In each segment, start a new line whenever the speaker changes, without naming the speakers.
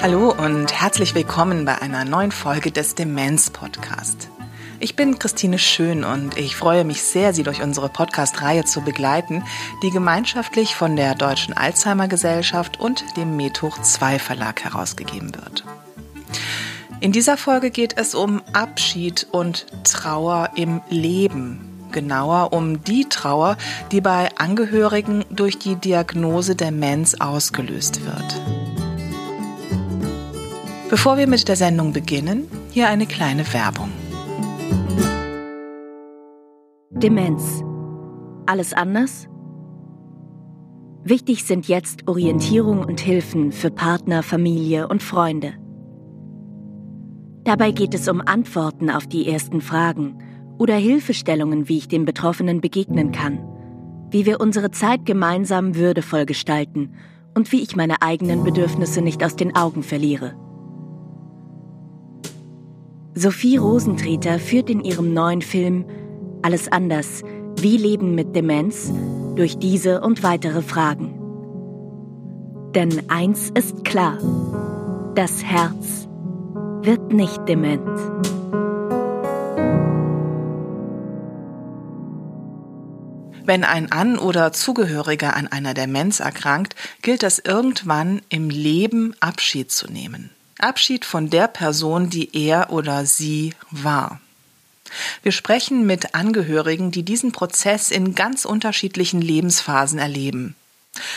Hallo und herzlich willkommen bei einer neuen Folge des Demenz Podcast. Ich bin Christine Schön und ich freue mich sehr, Sie durch unsere Podcast-Reihe zu begleiten, die gemeinschaftlich von der Deutschen Alzheimer Gesellschaft und dem Methoch 2 Verlag herausgegeben wird. In dieser Folge geht es um Abschied und Trauer im Leben. Genauer um die Trauer, die bei Angehörigen durch die Diagnose Demenz ausgelöst wird. Bevor wir mit der Sendung beginnen, hier eine kleine Werbung.
Demenz. Alles anders? Wichtig sind jetzt Orientierung und Hilfen für Partner, Familie und Freunde. Dabei geht es um Antworten auf die ersten Fragen oder Hilfestellungen, wie ich den Betroffenen begegnen kann, wie wir unsere Zeit gemeinsam würdevoll gestalten und wie ich meine eigenen Bedürfnisse nicht aus den Augen verliere. Sophie Rosentreter führt in ihrem neuen Film Alles anders, wie Leben mit Demenz durch diese und weitere Fragen. Denn eins ist klar, das Herz wird nicht dement.
Wenn ein An- oder Zugehöriger an einer Demenz erkrankt, gilt es irgendwann im Leben Abschied zu nehmen. Abschied von der Person, die er oder sie war. Wir sprechen mit Angehörigen, die diesen Prozess in ganz unterschiedlichen Lebensphasen erleben.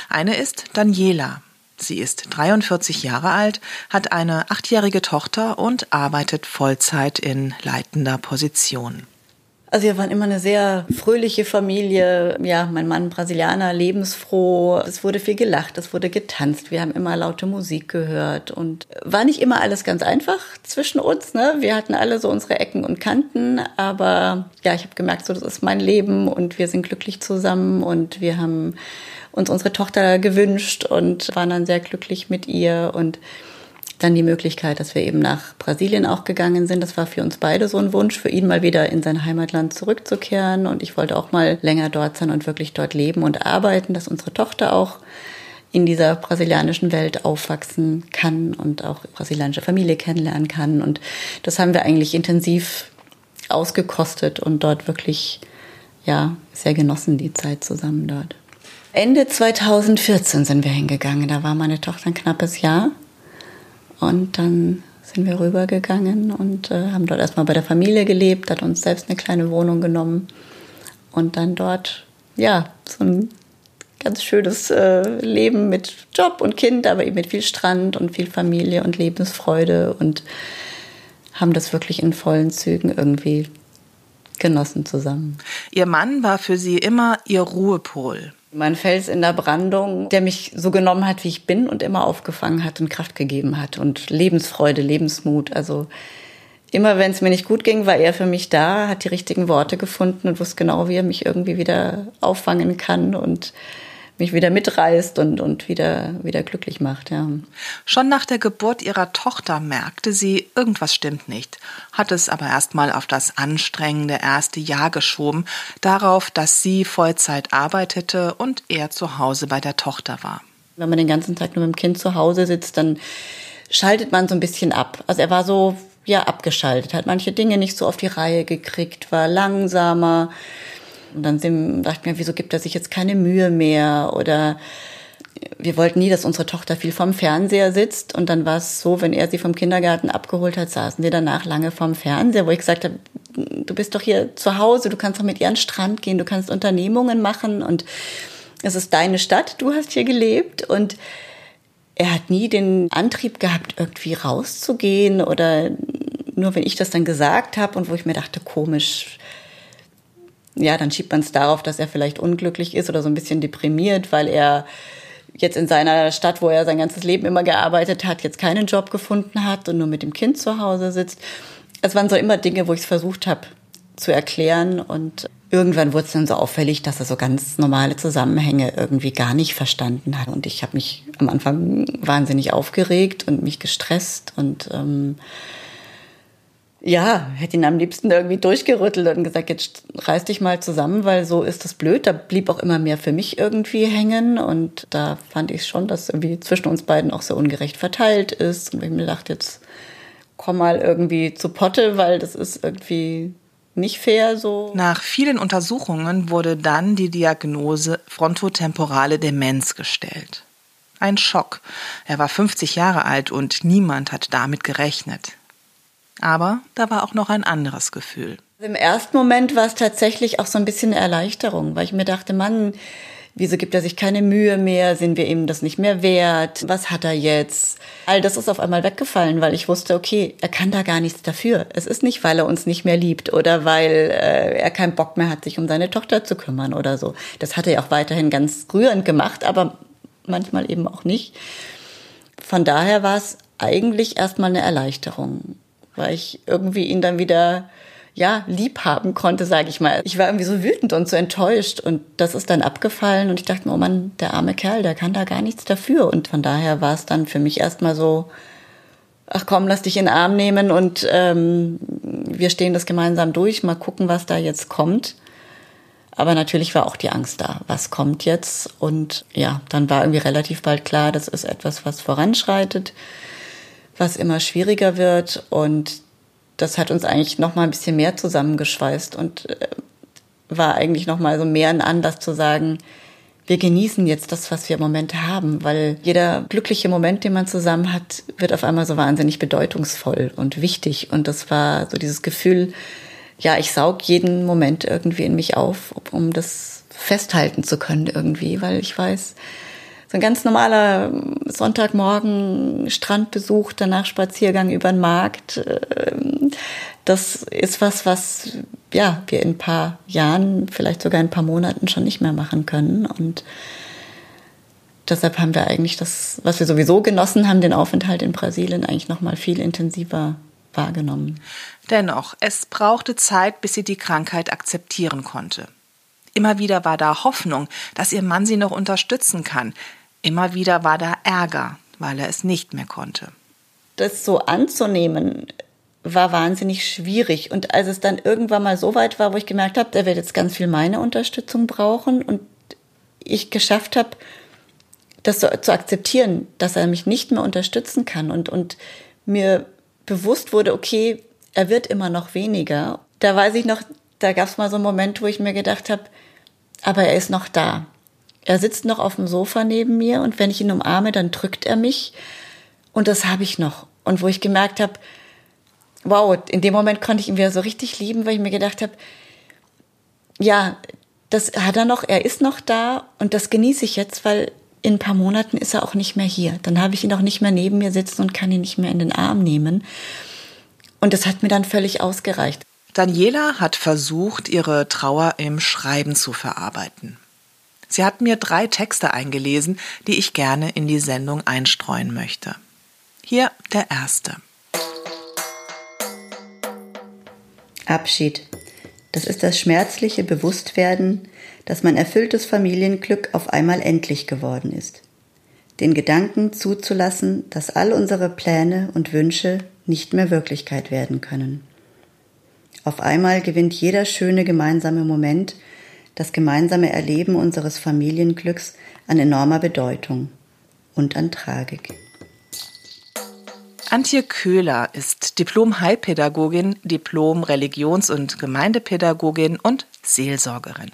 Eine ist Daniela. Sie ist 43 Jahre alt, hat eine achtjährige Tochter und arbeitet Vollzeit in leitender Position.
Also wir waren immer eine sehr fröhliche Familie. Ja, mein Mann Brasilianer, lebensfroh. Es wurde viel gelacht, es wurde getanzt. Wir haben immer laute Musik gehört und war nicht immer alles ganz einfach zwischen uns. Ne? Wir hatten alle so unsere Ecken und Kanten, aber ja, ich habe gemerkt, so das ist mein Leben und wir sind glücklich zusammen und wir haben uns unsere Tochter gewünscht und waren dann sehr glücklich mit ihr und dann die Möglichkeit, dass wir eben nach Brasilien auch gegangen sind. Das war für uns beide so ein Wunsch, für ihn mal wieder in sein Heimatland zurückzukehren. Und ich wollte auch mal länger dort sein und wirklich dort leben und arbeiten, dass unsere Tochter auch in dieser brasilianischen Welt aufwachsen kann und auch brasilianische Familie kennenlernen kann. Und das haben wir eigentlich intensiv ausgekostet und dort wirklich, ja, sehr genossen, die Zeit zusammen dort. Ende 2014 sind wir hingegangen. Da war meine Tochter ein knappes Jahr. Und dann sind wir rübergegangen und äh, haben dort erstmal bei der Familie gelebt, hat uns selbst eine kleine Wohnung genommen und dann dort, ja, so ein ganz schönes äh, Leben mit Job und Kind, aber eben mit viel Strand und viel Familie und Lebensfreude und haben das wirklich in vollen Zügen irgendwie genossen zusammen.
Ihr Mann war für sie immer ihr Ruhepol.
Mein Fels in der Brandung, der mich so genommen hat, wie ich bin und immer aufgefangen hat und Kraft gegeben hat und Lebensfreude, Lebensmut. Also immer wenn es mir nicht gut ging, war er für mich da, hat die richtigen Worte gefunden und wusste genau, wie er mich irgendwie wieder auffangen kann und mich wieder mitreißt und, und wieder, wieder glücklich macht, ja.
Schon nach der Geburt ihrer Tochter merkte sie, irgendwas stimmt nicht, hat es aber erstmal auf das anstrengende erste Jahr geschoben, darauf, dass sie Vollzeit arbeitete und er zu Hause bei der Tochter war.
Wenn man den ganzen Tag nur mit dem Kind zu Hause sitzt, dann schaltet man so ein bisschen ab. Also er war so, ja, abgeschaltet, hat manche Dinge nicht so auf die Reihe gekriegt, war langsamer, und dann sind, dachten wir, wieso gibt er sich jetzt keine Mühe mehr? Oder wir wollten nie, dass unsere Tochter viel vorm Fernseher sitzt. Und dann war es so, wenn er sie vom Kindergarten abgeholt hat, saßen wir danach lange vorm Fernseher, wo ich gesagt habe, du bist doch hier zu Hause, du kannst doch mit ihr an den Strand gehen, du kannst Unternehmungen machen und es ist deine Stadt, du hast hier gelebt und er hat nie den Antrieb gehabt, irgendwie rauszugehen oder nur wenn ich das dann gesagt habe und wo ich mir dachte, komisch, ja, dann schiebt man es darauf, dass er vielleicht unglücklich ist oder so ein bisschen deprimiert, weil er jetzt in seiner Stadt, wo er sein ganzes Leben immer gearbeitet hat, jetzt keinen Job gefunden hat und nur mit dem Kind zu Hause sitzt. Es waren so immer Dinge, wo ich es versucht habe zu erklären und irgendwann wurde es dann so auffällig, dass er so ganz normale Zusammenhänge irgendwie gar nicht verstanden hat und ich habe mich am Anfang wahnsinnig aufgeregt und mich gestresst und ähm, ja, hätte ihn am liebsten irgendwie durchgerüttelt und gesagt, jetzt reiß dich mal zusammen, weil so ist das blöd. Da blieb auch immer mehr für mich irgendwie hängen und da fand ich schon, dass irgendwie zwischen uns beiden auch so ungerecht verteilt ist. Und ich mir dachte, jetzt komm mal irgendwie zu Potte, weil das ist irgendwie nicht fair so.
Nach vielen Untersuchungen wurde dann die Diagnose frontotemporale Demenz gestellt. Ein Schock. Er war 50 Jahre alt und niemand hat damit gerechnet. Aber da war auch noch ein anderes Gefühl.
Im ersten Moment war es tatsächlich auch so ein bisschen eine Erleichterung, weil ich mir dachte, Mann, wieso gibt er sich keine Mühe mehr? Sind wir ihm das nicht mehr wert? Was hat er jetzt? All das ist auf einmal weggefallen, weil ich wusste, okay, er kann da gar nichts dafür. Es ist nicht, weil er uns nicht mehr liebt oder weil äh, er keinen Bock mehr hat, sich um seine Tochter zu kümmern oder so. Das hat er ja auch weiterhin ganz rührend gemacht, aber manchmal eben auch nicht. Von daher war es eigentlich erstmal eine Erleichterung weil ich irgendwie ihn dann wieder ja, lieb haben konnte, sage ich mal. Ich war irgendwie so wütend und so enttäuscht und das ist dann abgefallen und ich dachte mir, oh Mann, der arme Kerl, der kann da gar nichts dafür und von daher war es dann für mich erstmal so, ach komm, lass dich in den Arm nehmen und ähm, wir stehen das gemeinsam durch, mal gucken, was da jetzt kommt. Aber natürlich war auch die Angst da, was kommt jetzt und ja, dann war irgendwie relativ bald klar, das ist etwas, was voranschreitet was immer schwieriger wird. Und das hat uns eigentlich noch mal ein bisschen mehr zusammengeschweißt und äh, war eigentlich noch mal so mehr ein Anlass zu sagen, wir genießen jetzt das, was wir im Moment haben, weil jeder glückliche Moment, den man zusammen hat, wird auf einmal so wahnsinnig bedeutungsvoll und wichtig. Und das war so dieses Gefühl, ja, ich saug jeden Moment irgendwie in mich auf, um das festhalten zu können irgendwie, weil ich weiß, so ein ganz normaler Sonntagmorgen Strandbesuch, danach Spaziergang über den Markt. Ähm, das ist was, was ja wir in ein paar Jahren, vielleicht sogar in ein paar Monaten schon nicht mehr machen können. Und deshalb haben wir eigentlich das, was wir sowieso genossen haben, den Aufenthalt in Brasilien eigentlich noch mal viel intensiver wahrgenommen.
Dennoch, es brauchte Zeit, bis sie die Krankheit akzeptieren konnte. Immer wieder war da Hoffnung, dass ihr Mann sie noch unterstützen kann, Immer wieder war da Ärger, weil er es nicht mehr konnte.
Das so anzunehmen, war wahnsinnig schwierig. Und als es dann irgendwann mal so weit war, wo ich gemerkt habe, der wird jetzt ganz viel meine Unterstützung brauchen und ich geschafft habe, das so zu akzeptieren, dass er mich nicht mehr unterstützen kann und, und mir bewusst wurde, okay, er wird immer noch weniger. Da weiß ich noch, da gab es mal so einen Moment, wo ich mir gedacht habe, aber er ist noch da. Er sitzt noch auf dem Sofa neben mir und wenn ich ihn umarme, dann drückt er mich. Und das habe ich noch. Und wo ich gemerkt habe, wow, in dem Moment konnte ich ihn wieder so richtig lieben, weil ich mir gedacht habe, ja, das hat er noch, er ist noch da und das genieße ich jetzt, weil in ein paar Monaten ist er auch nicht mehr hier. Dann habe ich ihn auch nicht mehr neben mir sitzen und kann ihn nicht mehr in den Arm nehmen. Und das hat mir dann völlig ausgereicht.
Daniela hat versucht, ihre Trauer im Schreiben zu verarbeiten. Sie hat mir drei Texte eingelesen, die ich gerne in die Sendung einstreuen möchte. Hier der erste.
Abschied. Das ist das schmerzliche Bewusstwerden, dass mein erfülltes Familienglück auf einmal endlich geworden ist. Den Gedanken zuzulassen, dass all unsere Pläne und Wünsche nicht mehr Wirklichkeit werden können. Auf einmal gewinnt jeder schöne gemeinsame Moment das gemeinsame Erleben unseres Familienglücks an enormer Bedeutung und an Tragik.
Antje Köhler ist Diplom-Heilpädagogin, Diplom-Religions- und Gemeindepädagogin und Seelsorgerin.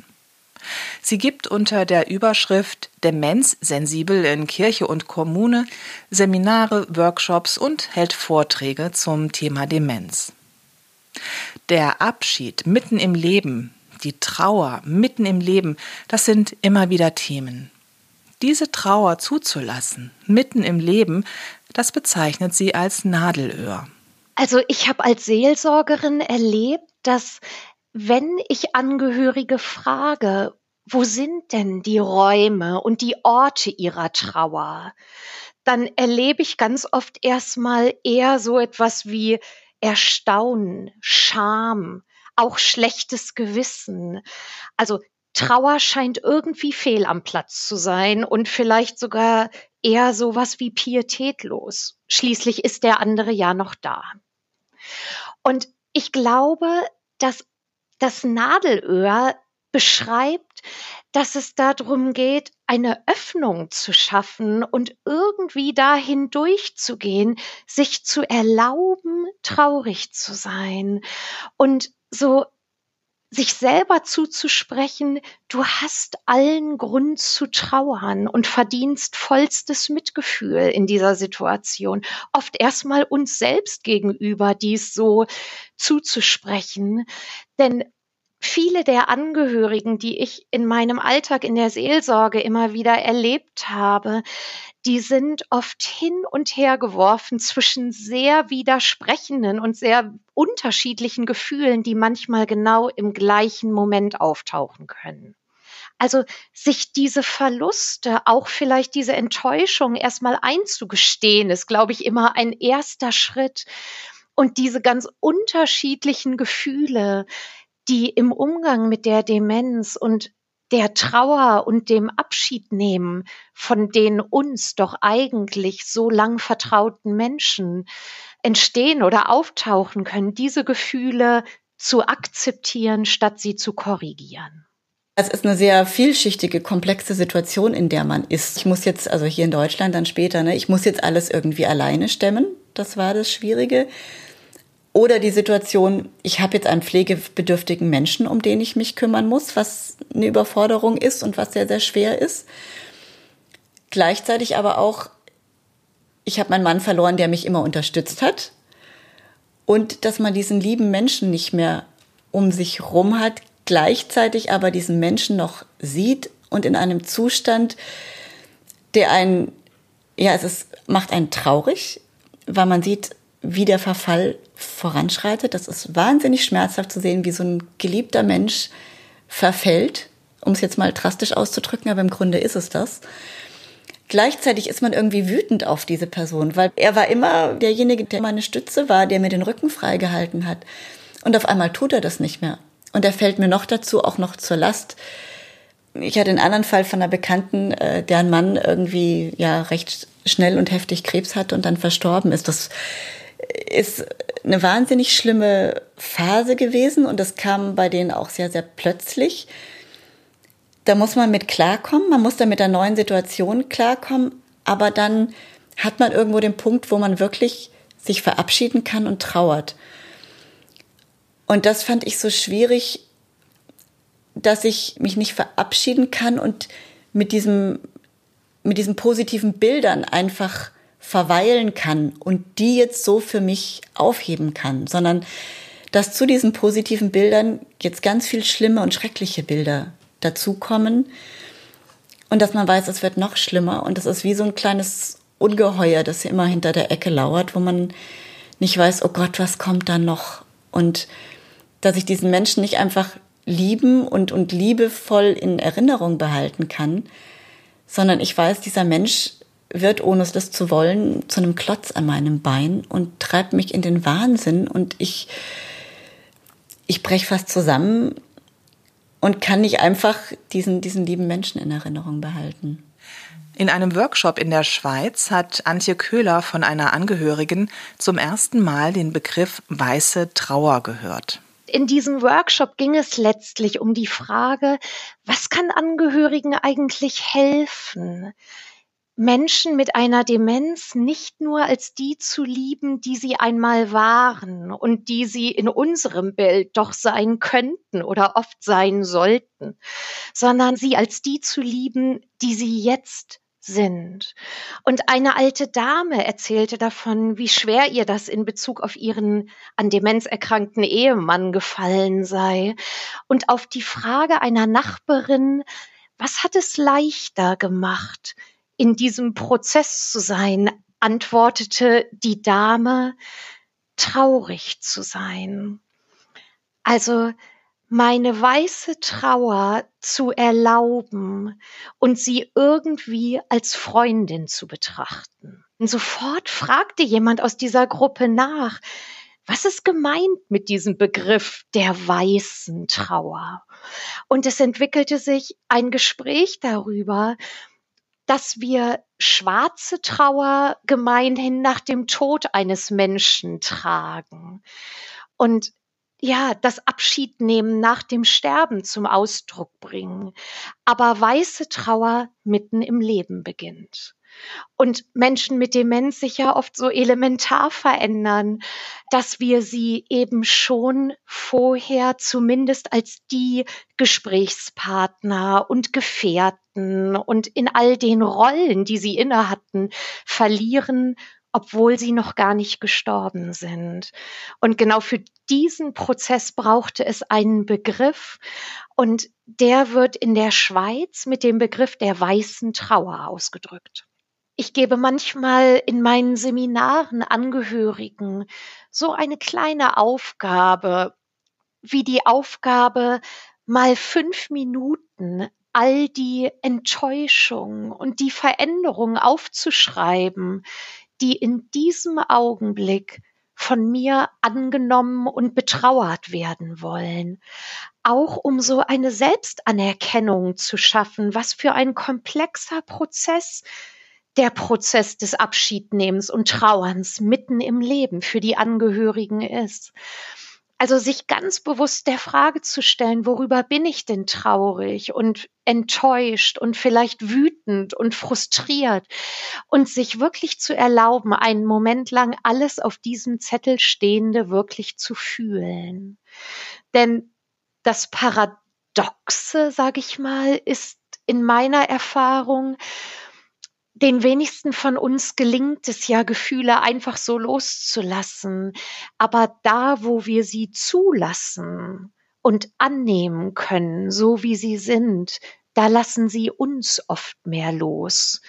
Sie gibt unter der Überschrift Demenz sensibel in Kirche und Kommune Seminare, Workshops und hält Vorträge zum Thema Demenz. Der Abschied mitten im Leben die Trauer mitten im Leben, das sind immer wieder Themen. Diese Trauer zuzulassen, mitten im Leben, das bezeichnet sie als Nadelöhr.
Also ich habe als Seelsorgerin erlebt, dass wenn ich Angehörige frage, wo sind denn die Räume und die Orte ihrer Trauer, dann erlebe ich ganz oft erstmal eher so etwas wie Erstaunen, Scham, auch schlechtes Gewissen. Also Trauer scheint irgendwie fehl am Platz zu sein und vielleicht sogar eher sowas wie pietätlos. Schließlich ist der andere ja noch da. Und ich glaube, dass das Nadelöhr beschreibt, dass es darum geht, eine Öffnung zu schaffen und irgendwie dahin durchzugehen, sich zu erlauben, traurig zu sein und so sich selber zuzusprechen, du hast allen Grund zu trauern und verdienst vollstes Mitgefühl in dieser Situation. Oft erstmal uns selbst gegenüber dies so zuzusprechen. Denn viele der Angehörigen, die ich in meinem Alltag in der Seelsorge immer wieder erlebt habe, die sind oft hin und her geworfen zwischen sehr widersprechenden und sehr unterschiedlichen Gefühlen, die manchmal genau im gleichen Moment auftauchen können. Also sich diese Verluste, auch vielleicht diese Enttäuschung erstmal einzugestehen, ist, glaube ich, immer ein erster Schritt. Und diese ganz unterschiedlichen Gefühle die im Umgang mit der Demenz und der Trauer und dem Abschiednehmen von den uns doch eigentlich so lang vertrauten Menschen entstehen oder auftauchen können, diese Gefühle zu akzeptieren, statt sie zu korrigieren.
Es ist eine sehr vielschichtige, komplexe Situation, in der man ist. Ich muss jetzt, also hier in Deutschland dann später, ne, ich muss jetzt alles irgendwie alleine stemmen. Das war das Schwierige. Oder die Situation, ich habe jetzt einen pflegebedürftigen Menschen, um den ich mich kümmern muss, was eine Überforderung ist und was sehr, sehr schwer ist. Gleichzeitig aber auch, ich habe meinen Mann verloren, der mich immer unterstützt hat. Und dass man diesen lieben Menschen nicht mehr um sich rum hat, gleichzeitig aber diesen Menschen noch sieht und in einem Zustand, der einen, ja, es ist, macht einen traurig, weil man sieht, wie der Verfall voranschreitet. Das ist wahnsinnig schmerzhaft zu sehen, wie so ein geliebter Mensch verfällt, um es jetzt mal drastisch auszudrücken, aber im Grunde ist es das. Gleichzeitig ist man irgendwie wütend auf diese Person, weil er war immer derjenige, der meine Stütze war, der mir den Rücken freigehalten hat. Und auf einmal tut er das nicht mehr. Und er fällt mir noch dazu auch noch zur Last. Ich hatte einen anderen Fall von einer Bekannten, äh, deren Mann irgendwie ja recht schnell und heftig Krebs hat und dann verstorben ist. Das ist eine wahnsinnig schlimme Phase gewesen und das kam bei denen auch sehr, sehr plötzlich. Da muss man mit klarkommen, man muss da mit der neuen Situation klarkommen, aber dann hat man irgendwo den Punkt, wo man wirklich sich verabschieden kann und trauert. Und das fand ich so schwierig, dass ich mich nicht verabschieden kann und mit diesem, mit diesen positiven Bildern einfach verweilen kann und die jetzt so für mich aufheben kann, sondern dass zu diesen positiven Bildern jetzt ganz viel schlimme und schreckliche Bilder dazukommen und dass man weiß, es wird noch schlimmer und es ist wie so ein kleines Ungeheuer, das immer hinter der Ecke lauert, wo man nicht weiß, oh Gott, was kommt da noch? Und dass ich diesen Menschen nicht einfach lieben und, und liebevoll in Erinnerung behalten kann, sondern ich weiß, dieser Mensch wird, ohne es das zu wollen, zu einem Klotz an meinem Bein und treibt mich in den Wahnsinn und ich, ich breche fast zusammen und kann nicht einfach diesen, diesen lieben Menschen in Erinnerung behalten.
In einem Workshop in der Schweiz hat Antje Köhler von einer Angehörigen zum ersten Mal den Begriff weiße Trauer gehört.
In diesem Workshop ging es letztlich um die Frage, was kann Angehörigen eigentlich helfen? Menschen mit einer Demenz nicht nur als die zu lieben, die sie einmal waren und die sie in unserem Bild doch sein könnten oder oft sein sollten, sondern sie als die zu lieben, die sie jetzt sind. Und eine alte Dame erzählte davon, wie schwer ihr das in Bezug auf ihren an Demenz erkrankten Ehemann gefallen sei. Und auf die Frage einer Nachbarin, was hat es leichter gemacht, in diesem Prozess zu sein, antwortete die Dame, traurig zu sein. Also meine weiße Trauer zu erlauben und sie irgendwie als Freundin zu betrachten. Und sofort fragte jemand aus dieser Gruppe nach, was ist gemeint mit diesem Begriff der weißen Trauer? Und es entwickelte sich ein Gespräch darüber, dass wir schwarze Trauer gemeinhin nach dem Tod eines Menschen tragen. Und ja, das Abschiednehmen nach dem Sterben zum Ausdruck bringen, aber weiße Trauer mitten im Leben beginnt und Menschen mit Demenz sich ja oft so elementar verändern, dass wir sie eben schon vorher zumindest als die Gesprächspartner und Gefährten und in all den Rollen, die sie inne hatten, verlieren, obwohl sie noch gar nicht gestorben sind. Und genau für diesen Prozess brauchte es einen Begriff und der wird in der Schweiz mit dem Begriff der weißen Trauer ausgedrückt. Ich gebe manchmal in meinen Seminaren Angehörigen so eine kleine Aufgabe, wie die Aufgabe, mal fünf Minuten all die Enttäuschung und die Veränderung aufzuschreiben, die in diesem Augenblick von mir angenommen und betrauert werden wollen. Auch um so eine Selbstanerkennung zu schaffen, was für ein komplexer Prozess der Prozess des Abschiednehmens und Trauerns mitten im Leben für die Angehörigen ist. Also sich ganz bewusst der Frage zu stellen, worüber bin ich denn traurig und enttäuscht und vielleicht wütend und frustriert und sich wirklich zu erlauben, einen Moment lang alles auf diesem Zettel Stehende wirklich zu fühlen. Denn das Paradoxe, sage ich mal, ist in meiner Erfahrung, den wenigsten von uns gelingt es ja, Gefühle einfach so loszulassen. Aber da, wo wir sie zulassen und annehmen können, so wie sie sind, da lassen sie uns oft mehr los.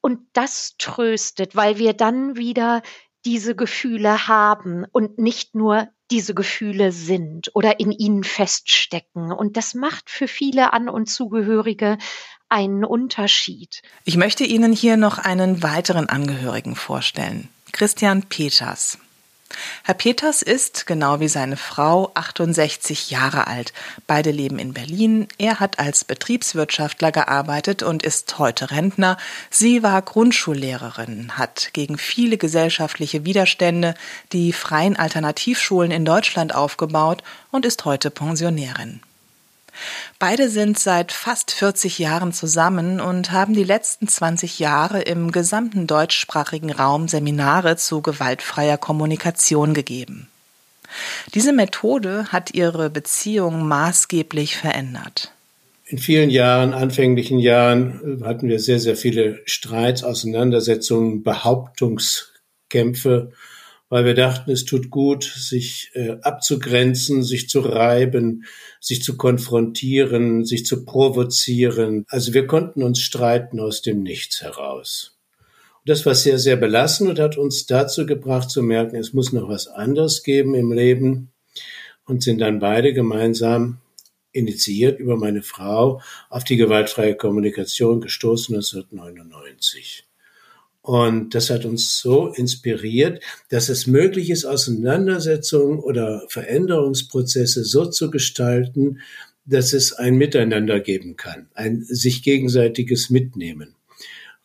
Und das tröstet, weil wir dann wieder diese Gefühle haben und nicht nur diese Gefühle sind oder in ihnen feststecken. Und das macht für viele An- und Zugehörige einen Unterschied.
Ich möchte Ihnen hier noch einen weiteren Angehörigen vorstellen. Christian Peters. Herr Peters ist, genau wie seine Frau, 68 Jahre alt. Beide leben in Berlin. Er hat als Betriebswirtschaftler gearbeitet und ist heute Rentner. Sie war Grundschullehrerin, hat gegen viele gesellschaftliche Widerstände die freien Alternativschulen in Deutschland aufgebaut und ist heute Pensionärin. Beide sind seit fast 40 Jahren zusammen und haben die letzten 20 Jahre im gesamten deutschsprachigen Raum Seminare zu gewaltfreier Kommunikation gegeben. Diese Methode hat ihre Beziehung maßgeblich verändert.
In vielen Jahren, anfänglichen Jahren, hatten wir sehr, sehr viele Streits, Auseinandersetzungen, Behauptungskämpfe, weil wir dachten, es tut gut, sich äh, abzugrenzen, sich zu reiben, sich zu konfrontieren, sich zu provozieren. Also wir konnten uns streiten aus dem Nichts heraus. Und das war sehr, sehr belastend und hat uns dazu gebracht zu merken, es muss noch was anderes geben im Leben und sind dann beide gemeinsam initiiert über meine Frau auf die gewaltfreie Kommunikation gestoßen 1999. Und das hat uns so inspiriert, dass es möglich ist, Auseinandersetzungen oder Veränderungsprozesse so zu gestalten, dass es ein Miteinander geben kann, ein sich gegenseitiges Mitnehmen.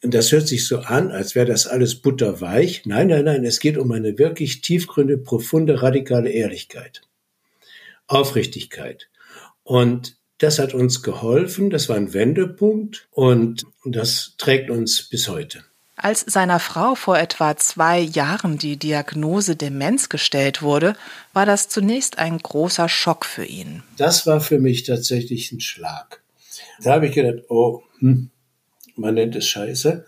Und das hört sich so an, als wäre das alles butterweich. Nein, nein, nein, es geht um eine wirklich tiefgründige, profunde, radikale Ehrlichkeit, Aufrichtigkeit. Und das hat uns geholfen, das war ein Wendepunkt und das trägt uns bis heute.
Als seiner Frau vor etwa zwei Jahren die Diagnose Demenz gestellt wurde, war das zunächst ein großer Schock für ihn.
Das war für mich tatsächlich ein Schlag. Da habe ich gedacht, oh, hm, man nennt es Scheiße.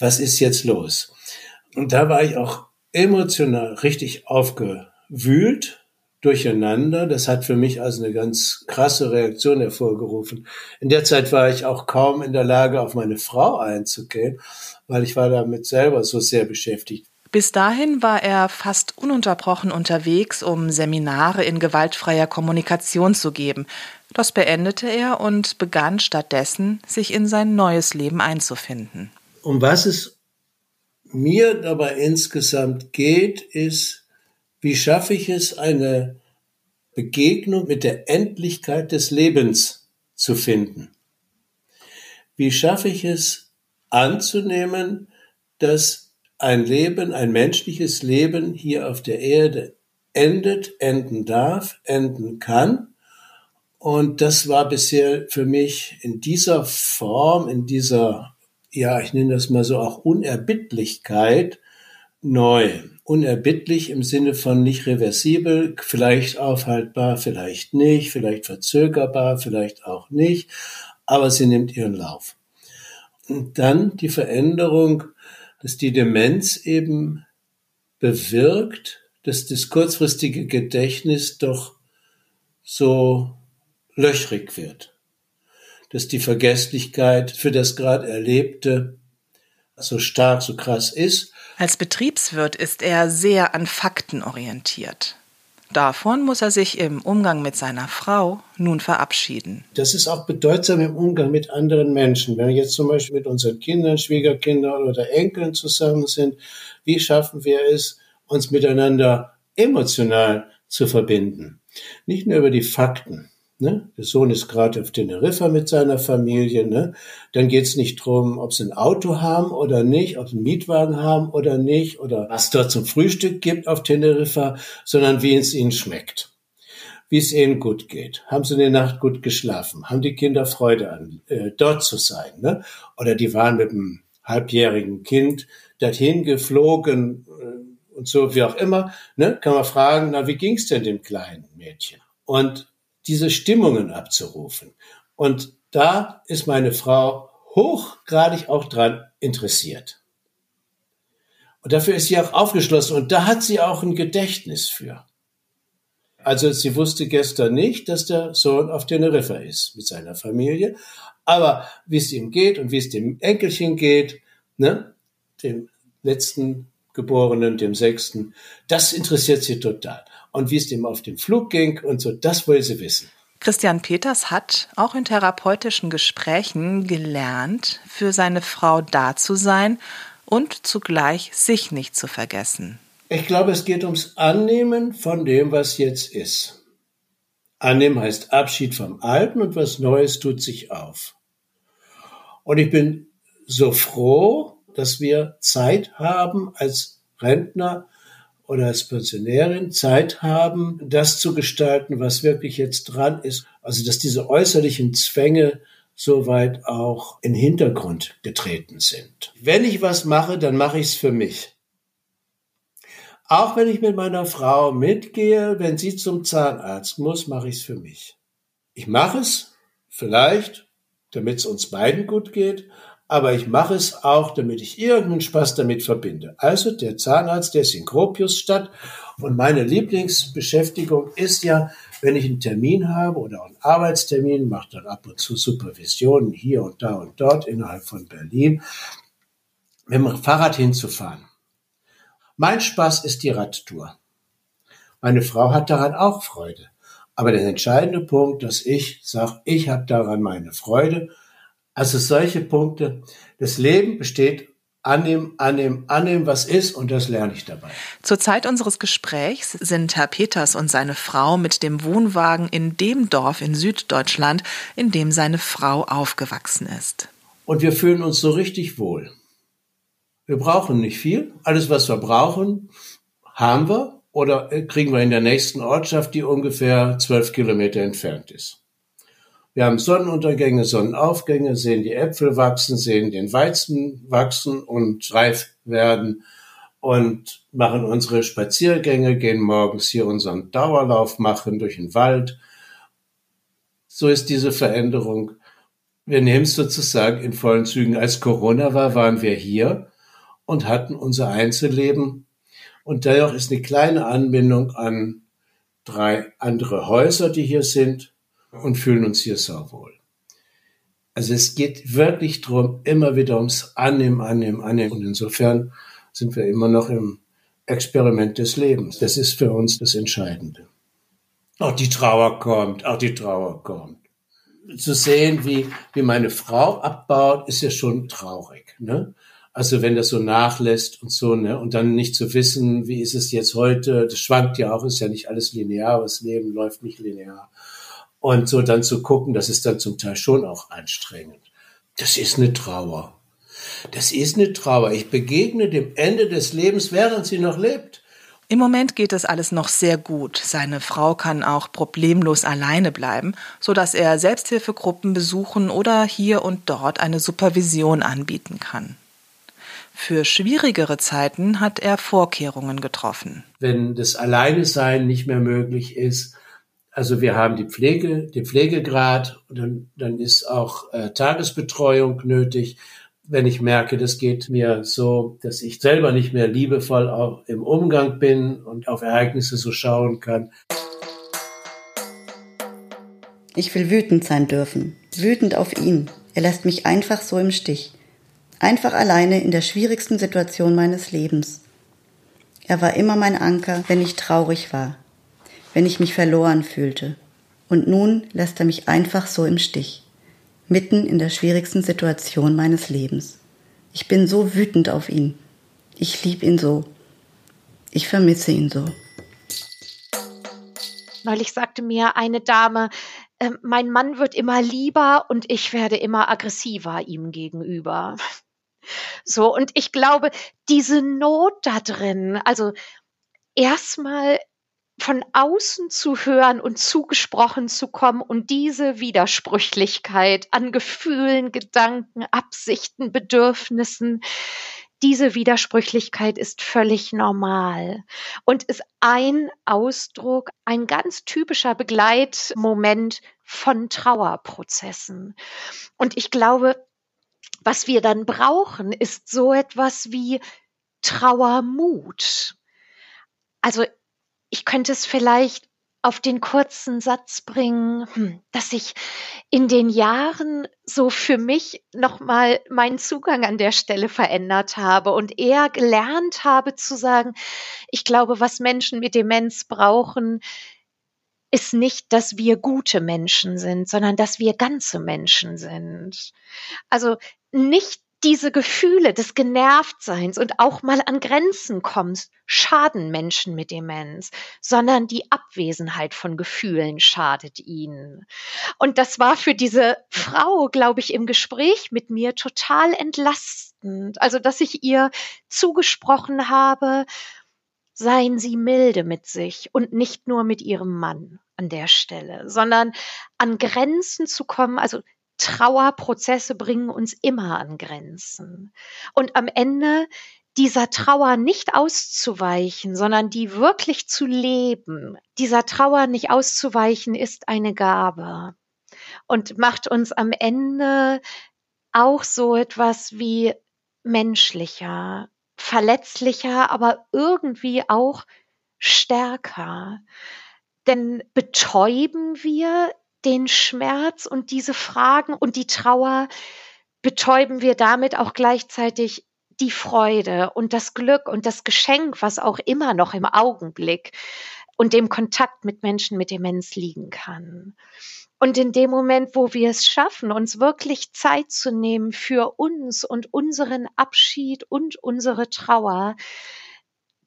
Was ist jetzt los? Und da war ich auch emotional richtig aufgewühlt, durcheinander. Das hat für mich also eine ganz krasse Reaktion hervorgerufen. In der Zeit war ich auch kaum in der Lage, auf meine Frau einzugehen weil ich war damit selber so sehr beschäftigt.
Bis dahin war er fast ununterbrochen unterwegs, um Seminare in gewaltfreier Kommunikation zu geben. Das beendete er und begann stattdessen, sich in sein neues Leben einzufinden.
Um was es mir dabei insgesamt geht, ist, wie schaffe ich es, eine Begegnung mit der Endlichkeit des Lebens zu finden? Wie schaffe ich es, anzunehmen, dass ein Leben, ein menschliches Leben hier auf der Erde endet, enden darf, enden kann. Und das war bisher für mich in dieser Form, in dieser, ja, ich nenne das mal so auch Unerbittlichkeit neu. Unerbittlich im Sinne von nicht reversibel, vielleicht aufhaltbar, vielleicht nicht, vielleicht verzögerbar, vielleicht auch nicht, aber sie nimmt ihren Lauf. Und dann die Veränderung, dass die Demenz eben bewirkt, dass das kurzfristige Gedächtnis doch so löchrig wird, dass die Vergesslichkeit für das gerade Erlebte so stark, so krass ist.
Als Betriebswirt ist er sehr an Fakten orientiert. Davon muss er sich im Umgang mit seiner Frau nun verabschieden.
Das ist auch bedeutsam im Umgang mit anderen Menschen. Wenn wir jetzt zum Beispiel mit unseren Kindern, Schwiegerkindern oder Enkeln zusammen sind, wie schaffen wir es, uns miteinander emotional zu verbinden? Nicht nur über die Fakten, Ne? Der Sohn ist gerade auf Teneriffa mit seiner Familie. Ne? Dann geht es nicht drum, ob sie ein Auto haben oder nicht, ob sie einen Mietwagen haben oder nicht, oder was dort zum Frühstück gibt auf Teneriffa, sondern wie es ihnen schmeckt. Wie es ihnen gut geht. Haben sie in der Nacht gut geschlafen? Haben die Kinder Freude an, äh, dort zu sein? Ne? Oder die waren mit einem halbjährigen Kind dorthin geflogen äh, und so, wie auch immer. Ne? Kann man fragen, na, wie ging's denn dem kleinen Mädchen? Und diese Stimmungen abzurufen. Und da ist meine Frau hochgradig auch dran interessiert. Und dafür ist sie auch aufgeschlossen und da hat sie auch ein Gedächtnis für. Also sie wusste gestern nicht, dass der Sohn auf Teneriffa ist mit seiner Familie, aber wie es ihm geht und wie es dem Enkelchen geht, ne, dem letzten Geborenen, dem sechsten, das interessiert sie total und wie es dem auf dem Flug ging und so, das will sie wissen.
Christian Peters hat auch in therapeutischen Gesprächen gelernt, für seine Frau da zu sein und zugleich sich nicht zu vergessen.
Ich glaube, es geht ums Annehmen von dem, was jetzt ist. Annehmen heißt Abschied vom Alten und was Neues tut sich auf. Und ich bin so froh, dass wir Zeit haben als Rentner, oder als Pensionärin Zeit haben, das zu gestalten, was wirklich jetzt dran ist. Also, dass diese äußerlichen Zwänge soweit auch in Hintergrund getreten sind. Wenn ich was mache, dann mache ich es für mich. Auch wenn ich mit meiner Frau mitgehe, wenn sie zum Zahnarzt muss, mache ich es für mich. Ich mache es vielleicht, damit es uns beiden gut geht, aber ich mache es auch, damit ich irgendeinen Spaß damit verbinde. Also der Zahnarzt, der ist in Gropiusstadt und meine Lieblingsbeschäftigung ist ja, wenn ich einen Termin habe oder einen Arbeitstermin, mache dann ab und zu Supervisionen hier und da und dort innerhalb von Berlin, mit dem Fahrrad hinzufahren. Mein Spaß ist die Radtour. Meine Frau hat daran auch Freude. Aber der entscheidende Punkt, dass ich sage, ich habe daran meine Freude, also solche Punkte. Das Leben besteht annehmen, annehmen, annehmen, was ist und das lerne ich dabei.
Zur Zeit unseres Gesprächs sind Herr Peters und seine Frau mit dem Wohnwagen in dem Dorf in Süddeutschland, in dem seine Frau aufgewachsen ist.
Und wir fühlen uns so richtig wohl. Wir brauchen nicht viel. Alles, was wir brauchen, haben wir oder kriegen wir in der nächsten Ortschaft, die ungefähr zwölf Kilometer entfernt ist. Wir haben Sonnenuntergänge, Sonnenaufgänge, sehen die Äpfel wachsen, sehen den Weizen wachsen und reif werden und machen unsere Spaziergänge, gehen morgens hier unseren Dauerlauf machen durch den Wald. So ist diese Veränderung. Wir nehmen es sozusagen in vollen Zügen. Als Corona war, waren wir hier und hatten unser Einzelleben. Und dennoch ist eine kleine Anbindung an drei andere Häuser, die hier sind und fühlen uns hier sauwohl. Also es geht wirklich darum, immer wieder ums Annehmen, Annehmen, Annehmen. Und insofern sind wir immer noch im Experiment des Lebens. Das ist für uns das Entscheidende. Auch die Trauer kommt, auch die Trauer kommt. Zu sehen, wie, wie meine Frau abbaut, ist ja schon traurig. Ne? Also wenn das so nachlässt und so, ne, und dann nicht zu wissen, wie ist es jetzt heute, das schwankt ja auch, ist ja nicht alles linear, das Leben läuft nicht linear. Und so dann zu gucken, das ist dann zum Teil schon auch anstrengend. Das ist eine Trauer. Das ist eine Trauer. Ich begegne dem Ende des Lebens, während sie noch lebt.
Im Moment geht es alles noch sehr gut. Seine Frau kann auch problemlos alleine bleiben, so dass er Selbsthilfegruppen besuchen oder hier und dort eine Supervision anbieten kann. Für schwierigere Zeiten hat er Vorkehrungen getroffen.
Wenn das Alleinesein nicht mehr möglich ist, also wir haben die Pflege, den Pflegegrad, und dann, dann ist auch äh, Tagesbetreuung nötig wenn ich merke, das geht mir so, dass ich selber nicht mehr liebevoll auch im Umgang bin und auf Ereignisse so schauen kann.
Ich will wütend sein dürfen, wütend auf ihn. Er lässt mich einfach so im Stich. Einfach alleine in der schwierigsten Situation meines Lebens. Er war immer mein Anker, wenn ich traurig war, wenn ich mich verloren fühlte. Und nun lässt er mich einfach so im Stich mitten in der schwierigsten Situation meines Lebens. Ich bin so wütend auf ihn. Ich liebe ihn so. Ich vermisse ihn so.
Neulich sagte mir eine Dame, äh, mein Mann wird immer lieber und ich werde immer aggressiver ihm gegenüber. So, und ich glaube, diese Not da drin, also erstmal von außen zu hören und zugesprochen zu kommen und diese Widersprüchlichkeit an Gefühlen, Gedanken, Absichten, Bedürfnissen, diese Widersprüchlichkeit ist völlig normal und ist ein Ausdruck, ein ganz typischer Begleitmoment von Trauerprozessen. Und ich glaube, was wir dann brauchen, ist so etwas wie Trauermut. Also ich könnte es vielleicht auf den kurzen Satz bringen, hm, dass ich in den Jahren so für mich nochmal meinen Zugang an der Stelle verändert habe und eher gelernt habe zu sagen, ich glaube, was Menschen mit Demenz brauchen, ist nicht, dass wir gute Menschen sind, sondern dass wir ganze Menschen sind. Also nicht diese Gefühle des Genervtseins und auch mal an Grenzen kommst, schaden Menschen mit Demenz, sondern die Abwesenheit von Gefühlen schadet ihnen. Und das war für diese Frau, glaube ich, im Gespräch mit mir total entlastend. Also, dass ich ihr zugesprochen habe, seien Sie milde mit sich und nicht nur mit Ihrem Mann an der Stelle, sondern an Grenzen zu kommen, also Trauerprozesse bringen uns immer an Grenzen. Und am Ende dieser Trauer nicht auszuweichen, sondern die wirklich zu leben, dieser Trauer nicht auszuweichen, ist eine Gabe und macht uns am Ende auch so etwas wie menschlicher, verletzlicher, aber irgendwie auch stärker. Denn betäuben wir den Schmerz und diese Fragen und die Trauer betäuben wir damit auch gleichzeitig die Freude und das Glück und das Geschenk, was auch immer noch im Augenblick und dem Kontakt mit Menschen mit Demenz liegen kann. Und in dem Moment, wo wir es schaffen, uns wirklich Zeit zu nehmen für uns und unseren Abschied und unsere Trauer,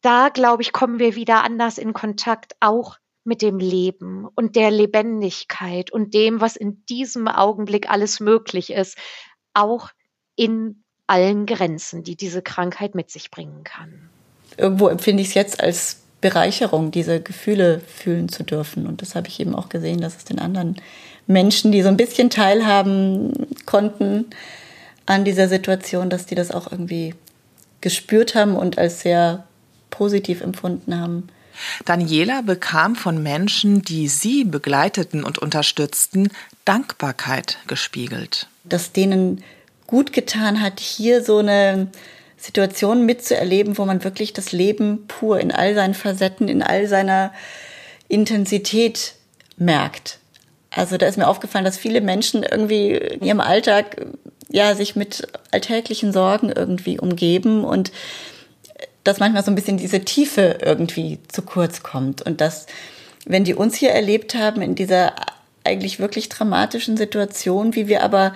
da glaube ich, kommen wir wieder anders in Kontakt, auch mit dem Leben und der Lebendigkeit und dem, was in diesem Augenblick alles möglich ist, auch in allen Grenzen, die diese Krankheit mit sich bringen kann.
Irgendwo empfinde ich es jetzt als Bereicherung, diese Gefühle fühlen zu dürfen. Und das habe ich eben auch gesehen, dass es den anderen Menschen, die so ein bisschen teilhaben konnten an dieser Situation, dass die das auch irgendwie gespürt haben und als sehr positiv empfunden haben.
Daniela bekam von Menschen, die sie begleiteten und unterstützten, Dankbarkeit gespiegelt.
Dass denen gut getan hat, hier so eine Situation mitzuerleben, wo man wirklich das Leben pur in all seinen Facetten, in all seiner Intensität merkt. Also da ist mir aufgefallen, dass viele Menschen irgendwie in ihrem Alltag ja sich mit alltäglichen Sorgen irgendwie umgeben und dass manchmal so ein bisschen diese Tiefe irgendwie zu kurz kommt und dass, wenn die uns hier erlebt haben in dieser eigentlich wirklich dramatischen Situation, wie wir aber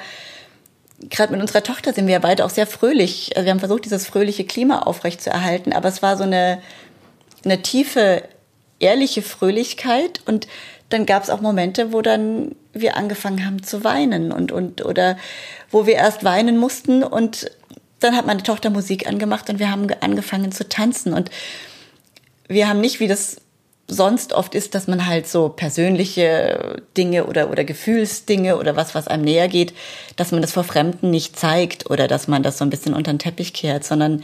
gerade mit unserer Tochter sind wir ja beide auch sehr fröhlich. Also wir haben versucht, dieses fröhliche Klima aufrechtzuerhalten, aber es war so eine, eine tiefe, ehrliche Fröhlichkeit und dann gab es auch Momente, wo dann wir angefangen haben zu weinen und, und oder wo wir erst weinen mussten und dann hat meine Tochter Musik angemacht und wir haben angefangen zu tanzen. Und wir haben nicht, wie das sonst oft ist, dass man halt so persönliche Dinge oder, oder Gefühlsdinge oder was, was einem näher geht, dass man das vor Fremden nicht zeigt oder dass man das so ein bisschen unter den Teppich kehrt, sondern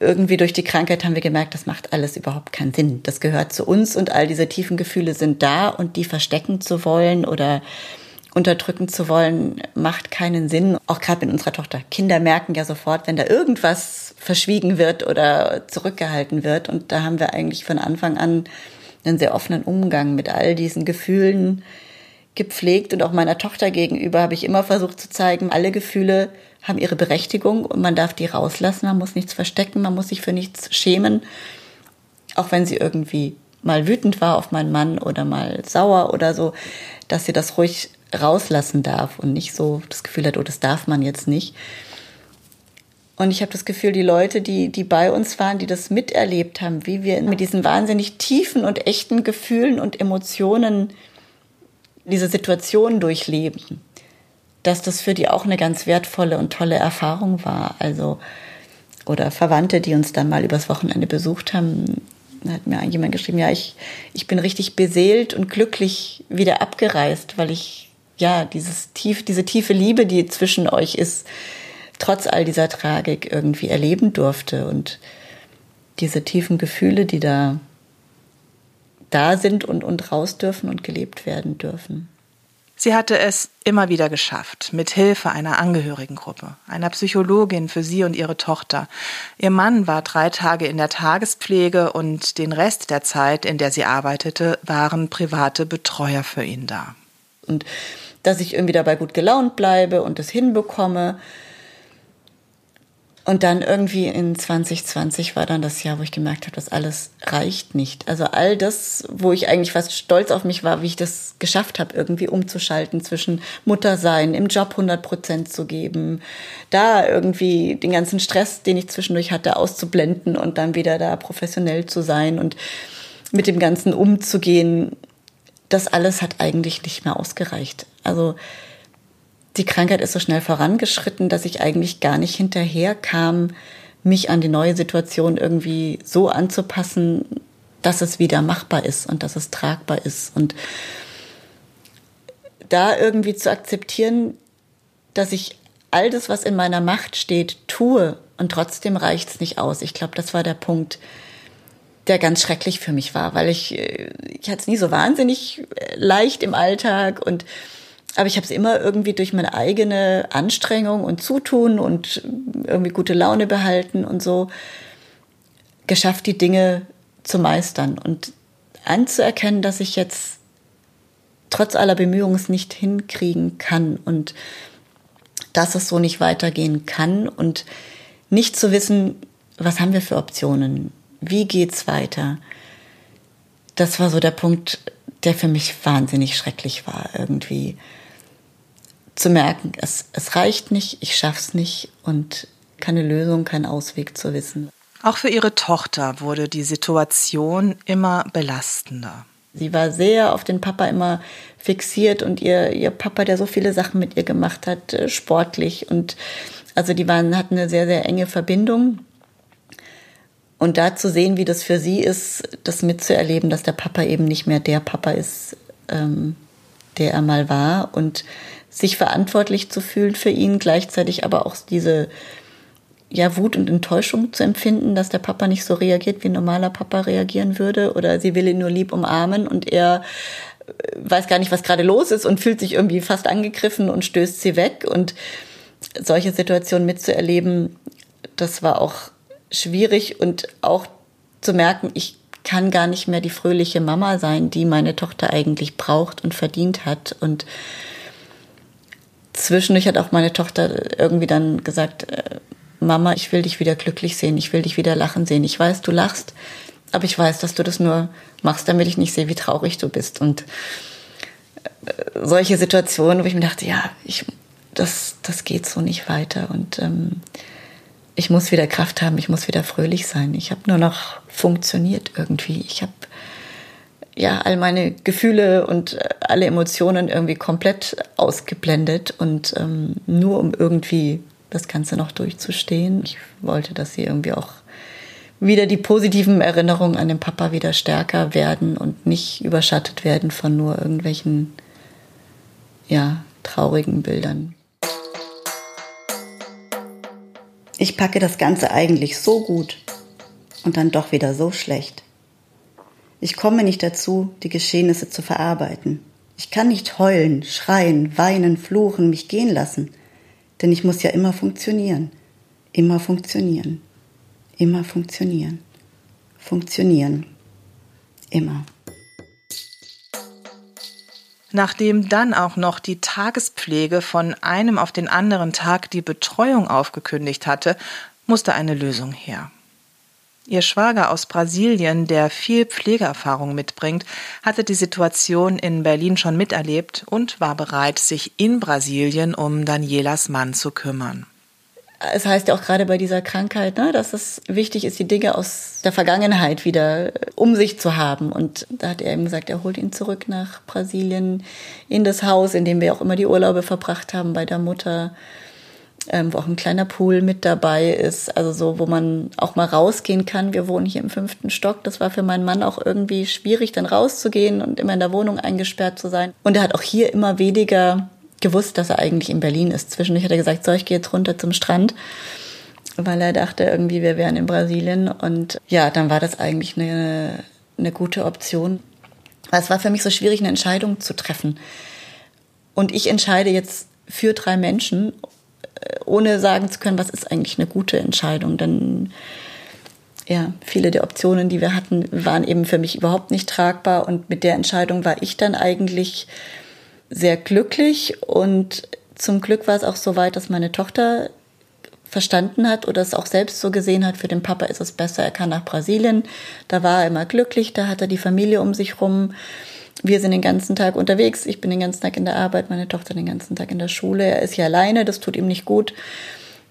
irgendwie durch die Krankheit haben wir gemerkt, das macht alles überhaupt keinen Sinn. Das gehört zu uns und all diese tiefen Gefühle sind da und die verstecken zu wollen oder unterdrücken zu wollen, macht keinen Sinn. Auch gerade mit unserer Tochter. Kinder merken ja sofort, wenn da irgendwas verschwiegen wird oder zurückgehalten wird. Und da haben wir eigentlich von Anfang an einen sehr offenen Umgang mit all diesen Gefühlen gepflegt. Und auch meiner Tochter gegenüber habe ich immer versucht zu zeigen, alle Gefühle haben ihre Berechtigung und man darf die rauslassen. Man muss nichts verstecken, man muss sich für nichts schämen. Auch wenn sie irgendwie mal wütend war auf meinen Mann oder mal sauer oder so, dass sie das ruhig rauslassen darf und nicht so das Gefühl hat, oh, das darf man jetzt nicht. Und ich habe das Gefühl, die Leute, die, die bei uns waren, die das miterlebt haben, wie wir mit diesen wahnsinnig tiefen und echten Gefühlen und Emotionen diese Situation durchleben, dass das für die auch eine ganz wertvolle und tolle Erfahrung war. Also, oder Verwandte, die uns dann mal übers Wochenende besucht haben, da hat mir jemand geschrieben, ja, ich, ich bin richtig beseelt und glücklich wieder abgereist, weil ich, ja, dieses tief, diese tiefe Liebe, die zwischen euch ist, trotz all dieser Tragik irgendwie erleben durfte und diese tiefen Gefühle, die da da sind und, und raus dürfen und gelebt werden dürfen.
Sie hatte es immer wieder geschafft, mit Hilfe einer Angehörigengruppe, einer Psychologin für sie und ihre Tochter. Ihr Mann war drei Tage in der Tagespflege und den Rest der Zeit, in der sie arbeitete, waren private Betreuer für ihn da.
Und dass ich irgendwie dabei gut gelaunt bleibe und es hinbekomme, und dann irgendwie in 2020 war dann das Jahr, wo ich gemerkt habe, das alles reicht nicht. Also all das, wo ich eigentlich fast stolz auf mich war, wie ich das geschafft habe, irgendwie umzuschalten zwischen Muttersein, im Job 100 Prozent zu geben, da irgendwie den ganzen Stress, den ich zwischendurch hatte, auszublenden und dann wieder da professionell zu sein und mit dem Ganzen umzugehen. Das alles hat eigentlich nicht mehr ausgereicht. Also die Krankheit ist so schnell vorangeschritten, dass ich eigentlich gar nicht hinterher kam, mich an die neue Situation irgendwie so anzupassen, dass es wieder machbar ist und dass es tragbar ist. Und da irgendwie zu akzeptieren, dass ich all das, was in meiner Macht steht, tue und trotzdem reicht es nicht aus. Ich glaube, das war der Punkt, der ganz schrecklich für mich war, weil ich, äh, ich hatte es nie so wahnsinnig äh, leicht im Alltag und aber ich habe es immer irgendwie durch meine eigene Anstrengung und Zutun und irgendwie gute Laune behalten und so geschafft, die Dinge zu meistern und anzuerkennen, dass ich jetzt trotz aller Bemühungen es nicht hinkriegen kann und dass es so nicht weitergehen kann und nicht zu wissen, was haben wir für Optionen, wie geht's weiter. Das war so der Punkt, der für mich wahnsinnig schrecklich war irgendwie zu merken, es, es reicht nicht, ich schaff's nicht und keine Lösung, kein Ausweg zu wissen.
Auch für ihre Tochter wurde die Situation immer belastender.
Sie war sehr auf den Papa immer fixiert und ihr, ihr Papa, der so viele Sachen mit ihr gemacht hat, äh, sportlich und also die waren, hatten eine sehr, sehr enge Verbindung. Und da zu sehen, wie das für sie ist, das mitzuerleben, dass der Papa eben nicht mehr der Papa ist, ähm, der er mal war und sich verantwortlich zu fühlen für ihn, gleichzeitig aber auch diese ja, Wut und Enttäuschung zu empfinden, dass der Papa nicht so reagiert, wie ein normaler Papa reagieren würde, oder sie will ihn nur lieb umarmen und er äh, weiß gar nicht, was gerade los ist und fühlt sich irgendwie fast angegriffen und stößt sie weg. Und solche Situationen mitzuerleben, das war auch schwierig und auch zu merken, ich kann gar nicht mehr die fröhliche Mama sein, die meine Tochter eigentlich braucht und verdient hat. Und zwischendurch hat auch meine Tochter irgendwie dann gesagt, äh, Mama, ich will dich wieder glücklich sehen, ich will dich wieder lachen sehen. Ich weiß, du lachst, aber ich weiß, dass du das nur machst, damit ich nicht sehe, wie traurig du bist. Und äh, solche Situationen, wo ich mir dachte, ja, ich, das, das geht so nicht weiter. Und ähm, ich muss wieder Kraft haben, ich muss wieder fröhlich sein. Ich habe nur noch funktioniert irgendwie. Ich habe ja all meine Gefühle und äh, alle Emotionen irgendwie komplett ausgeblendet und ähm, nur um irgendwie das Ganze noch durchzustehen. Ich wollte, dass sie irgendwie auch wieder die positiven Erinnerungen an den Papa wieder stärker werden und nicht überschattet werden von nur irgendwelchen, ja, traurigen Bildern. Ich packe das Ganze eigentlich so gut und dann doch wieder so schlecht. Ich komme nicht dazu, die Geschehnisse zu verarbeiten. Ich kann nicht heulen, schreien, weinen, fluchen, mich gehen lassen, denn ich muss ja immer funktionieren, immer funktionieren, immer funktionieren, funktionieren, immer.
Nachdem dann auch noch die Tagespflege von einem auf den anderen Tag die Betreuung aufgekündigt hatte, musste eine Lösung her. Ihr Schwager aus Brasilien, der viel Pflegeerfahrung mitbringt, hatte die Situation in Berlin schon miterlebt und war bereit, sich in Brasilien um Danielas Mann zu kümmern
es heißt ja auch gerade bei dieser Krankheit, ne, dass es wichtig ist, die Dinge aus der Vergangenheit wieder äh, um sich zu haben. Und da hat er eben gesagt, er holt ihn zurück nach Brasilien in das Haus, in dem wir auch immer die Urlaube verbracht haben bei der Mutter, ähm, wo auch ein kleiner Pool mit dabei ist. Also so, wo man auch mal rausgehen kann. Wir wohnen hier im fünften Stock. Das war für meinen Mann auch irgendwie schwierig, dann rauszugehen und immer in der Wohnung eingesperrt zu sein. Und er hat auch hier immer weniger gewusst, dass er eigentlich in Berlin ist. Zwischendurch hat er gesagt, so, ich gehe jetzt runter zum Strand, weil er dachte irgendwie, wir wären in Brasilien. Und ja, dann war das eigentlich eine, eine gute Option. Es war für mich so schwierig, eine Entscheidung zu treffen. Und ich entscheide jetzt für drei Menschen, ohne sagen zu können, was ist eigentlich eine gute Entscheidung. Denn ja, viele der Optionen, die wir hatten, waren eben für mich überhaupt nicht tragbar. Und mit der Entscheidung war ich dann eigentlich sehr glücklich und zum Glück war es auch so weit, dass meine Tochter verstanden hat oder es auch selbst so gesehen hat, für den Papa ist es besser, er kann nach Brasilien. Da war er immer glücklich, da hat er die Familie um sich rum. Wir sind den ganzen Tag unterwegs, ich bin den ganzen Tag in der Arbeit, meine Tochter den ganzen Tag in der Schule. Er ist hier alleine, das tut ihm nicht gut.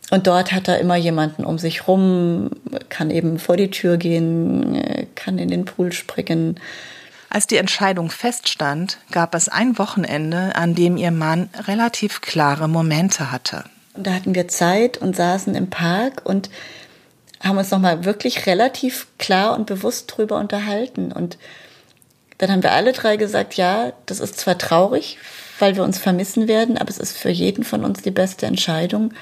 Und dort hat er immer jemanden um sich rum, kann eben vor die Tür gehen, kann in den Pool springen
als die Entscheidung feststand, gab es ein Wochenende, an dem ihr Mann relativ klare Momente hatte.
Da hatten wir Zeit und saßen im Park und haben uns nochmal wirklich relativ klar und bewusst drüber unterhalten. Und dann haben wir alle drei gesagt, ja, das ist zwar traurig, weil wir uns vermissen werden, aber es ist für jeden von uns die beste Entscheidung.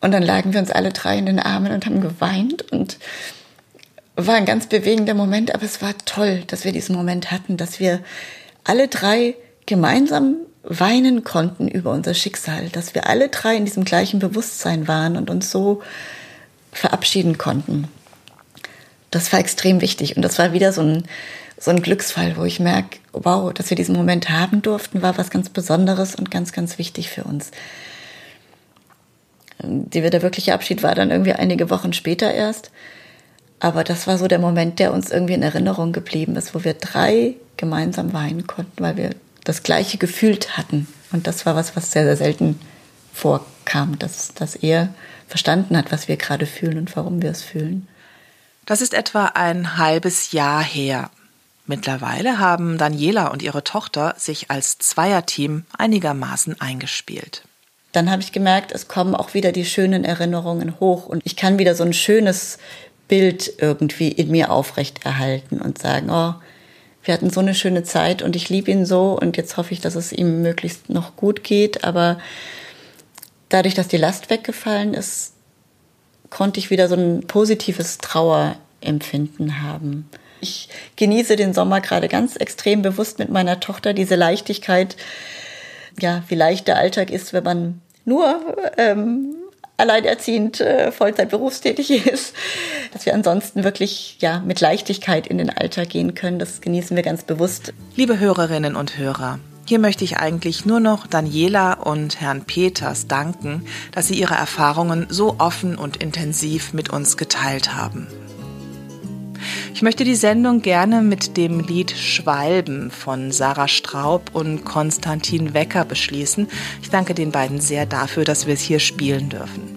Und dann lagen wir uns alle drei in den Armen und haben geweint und war ein ganz bewegender Moment, aber es war toll, dass wir diesen Moment hatten, dass wir alle drei gemeinsam weinen konnten über unser Schicksal, dass wir alle drei in diesem gleichen Bewusstsein waren und uns so verabschieden konnten. Das war extrem wichtig und das war wieder so ein, so ein Glücksfall, wo ich merke, wow, dass wir diesen Moment haben durften, war was ganz Besonderes und ganz, ganz wichtig für uns. Der wirkliche Abschied war dann irgendwie einige Wochen später erst. Aber das war so der Moment, der uns irgendwie in Erinnerung geblieben ist, wo wir drei gemeinsam weinen konnten, weil wir das Gleiche gefühlt hatten. Und das war was, was sehr, sehr selten vorkam, dass, dass er verstanden hat, was wir gerade fühlen und warum wir es fühlen.
Das ist etwa ein halbes Jahr her. Mittlerweile haben Daniela und ihre Tochter sich als Zweierteam einigermaßen eingespielt.
Dann habe ich gemerkt, es kommen auch wieder die schönen Erinnerungen hoch und ich kann wieder so ein schönes Bild irgendwie in mir aufrechterhalten und sagen, oh, wir hatten so eine schöne Zeit und ich liebe ihn so und jetzt hoffe ich, dass es ihm möglichst noch gut geht. Aber dadurch, dass die Last weggefallen ist, konnte ich wieder so ein positives Trauerempfinden haben. Ich genieße den Sommer gerade ganz extrem bewusst mit meiner Tochter, diese Leichtigkeit, ja, wie leicht der Alltag ist, wenn man nur ähm, alleinerziehend äh, Vollzeit berufstätig ist, dass wir ansonsten wirklich ja mit Leichtigkeit in den Alltag gehen können. Das genießen wir ganz bewusst.
Liebe Hörerinnen und Hörer, hier möchte ich eigentlich nur noch Daniela und Herrn Peters danken, dass sie ihre Erfahrungen so offen und intensiv mit uns geteilt haben. Ich möchte die Sendung gerne mit dem Lied Schwalben von Sarah Straub und Konstantin Wecker beschließen. Ich danke den beiden sehr dafür, dass wir es hier spielen dürfen.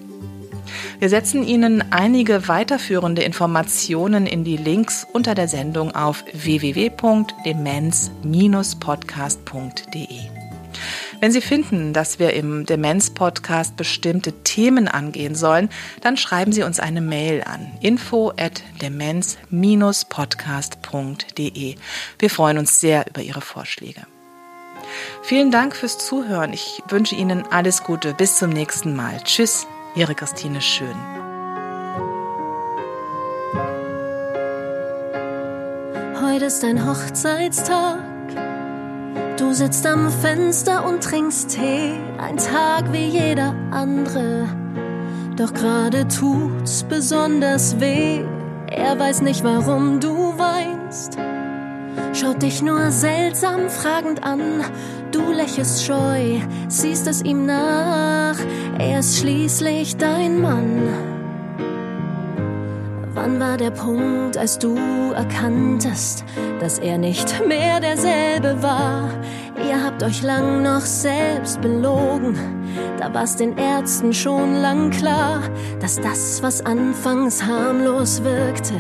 Wir setzen Ihnen einige weiterführende Informationen in die Links unter der Sendung auf www.demenz-podcast.de. Wenn Sie finden, dass wir im Demenz-Podcast bestimmte Themen angehen sollen, dann schreiben Sie uns eine Mail an info at demenz-podcast.de. Wir freuen uns sehr über Ihre Vorschläge. Vielen Dank fürs Zuhören. Ich wünsche Ihnen alles Gute. Bis zum nächsten Mal. Tschüss, Ihre Christine Schön.
Heute ist ein Hochzeitstag. Du sitzt am Fenster und trinkst Tee, ein Tag wie jeder andere. Doch gerade tut's besonders weh. Er weiß nicht, warum du weinst. Schaut dich nur seltsam fragend an. Du lächelst scheu, siehst es ihm nach. Er ist schließlich dein Mann. Wann war der Punkt, als du erkanntest, dass er nicht mehr derselbe war? Ihr habt euch lang noch selbst belogen. Da war's den Ärzten schon lang klar, dass das, was anfangs harmlos wirkte,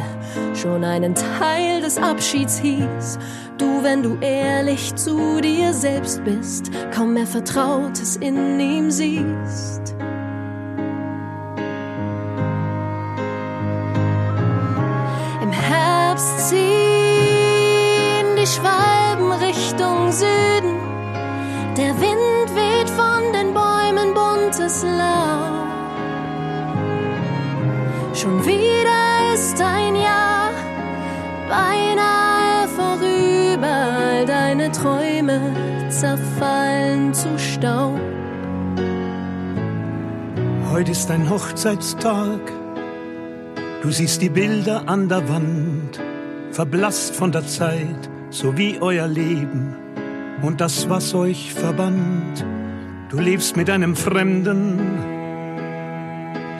schon einen Teil des Abschieds hieß. Du, wenn du ehrlich zu dir selbst bist, kaum mehr Vertrautes in ihm siehst. Laub. Schon wieder ist ein Jahr beinahe vorüber. All deine Träume zerfallen zu Staub.
Heute ist ein Hochzeitstag. Du siehst die Bilder an der Wand, verblasst von der Zeit, so wie euer Leben und das, was euch verband. Du lebst mit einem Fremden,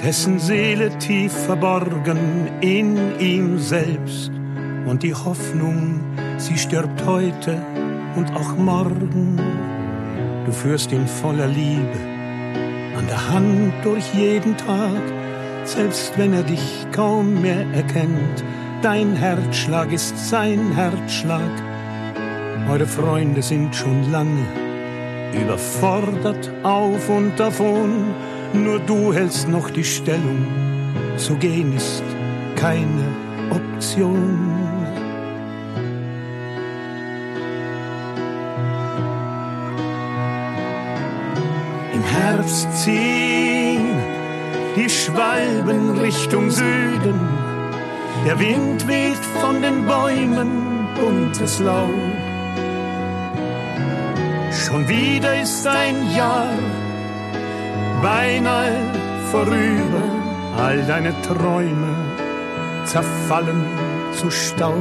dessen Seele tief verborgen in ihm selbst. Und die Hoffnung, sie stirbt heute und auch morgen. Du führst ihn voller Liebe an der Hand durch jeden Tag selbst wenn er dich kaum mehr erkennt. Dein Herzschlag ist sein Herzschlag. Eure Freunde sind schon lange überfordert auf und davon. Nur du hältst noch die Stellung. Zu gehen ist keine Option. Im Herbst ziehen die Schwalben Richtung Süden. Der Wind weht von den Bäumen buntes Laub. Schon wieder ist ein Jahr beinahe vorüber. All deine Träume zerfallen zu Staub.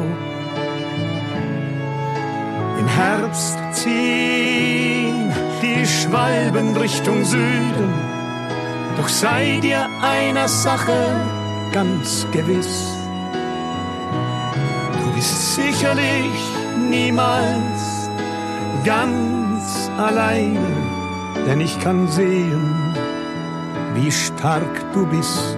Im Herbst ziehen die Schwalben Richtung Süden doch sei dir einer Sache ganz gewiss. Du bist sicherlich niemals ganz alleine, denn ich kann sehen,
wie stark du bist.